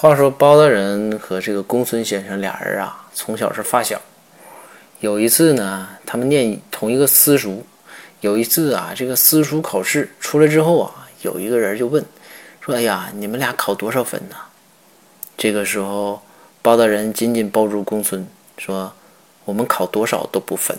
话说包大人和这个公孙先生俩人啊从小是发小。有一次呢他们念同一个私塾。有一次啊这个私塾考试出来之后啊有一个人就问说哎呀你们俩考多少分呢？这个时候包大人紧紧抱住公孙说我们考多少都不分